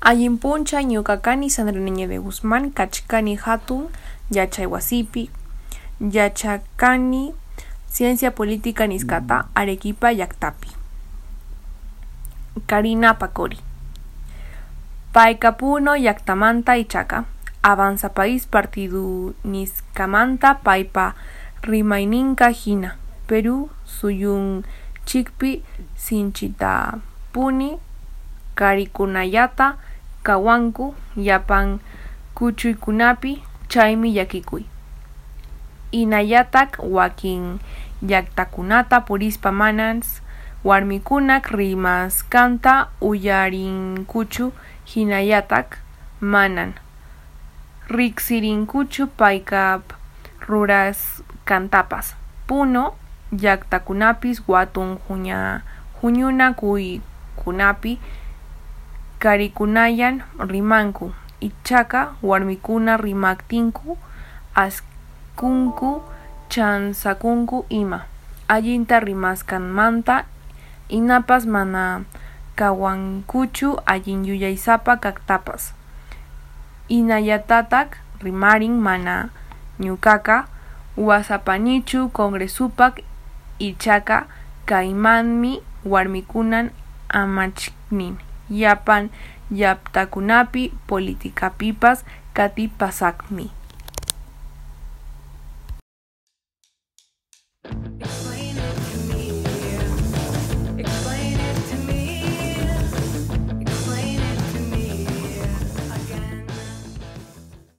Allinpuncha ñuqakani Sandra Niño de Guzmán kachkani hatun yachay wasipi yachakani ciencia política nisqata Arequipa llaqtapi Karina Pacori. Payqa puno llaqtamanta ichaqa Avanza País Partido nisqamanta paypa rimayninqa hina Perú suyunchikpi sinchitapuni karikunallata kawanku llapan kuchuykunapi chaymi llakikuy inallatak wakin llaqtakunata purispa manas warmikunak rimasqanta uyarinkuchu hinallatak manan riqsirinkuchu payqa rurasqantapas puno llaqtakunapis watun huña huñuna kuykunapi karikunayan rimanku ichaqa warmikuna rimaqtinku askunku chansakunku ima allinta rimasqanmanta inapas mana kawankuchu allin yuyaysapa kaqtapas inallatataq rimarin mana ñuqaqa wasapanichu congresupak ichaqa kaymanmi warmikunan amachnin llapan llaqtakunapi politikapipas katipasaqmi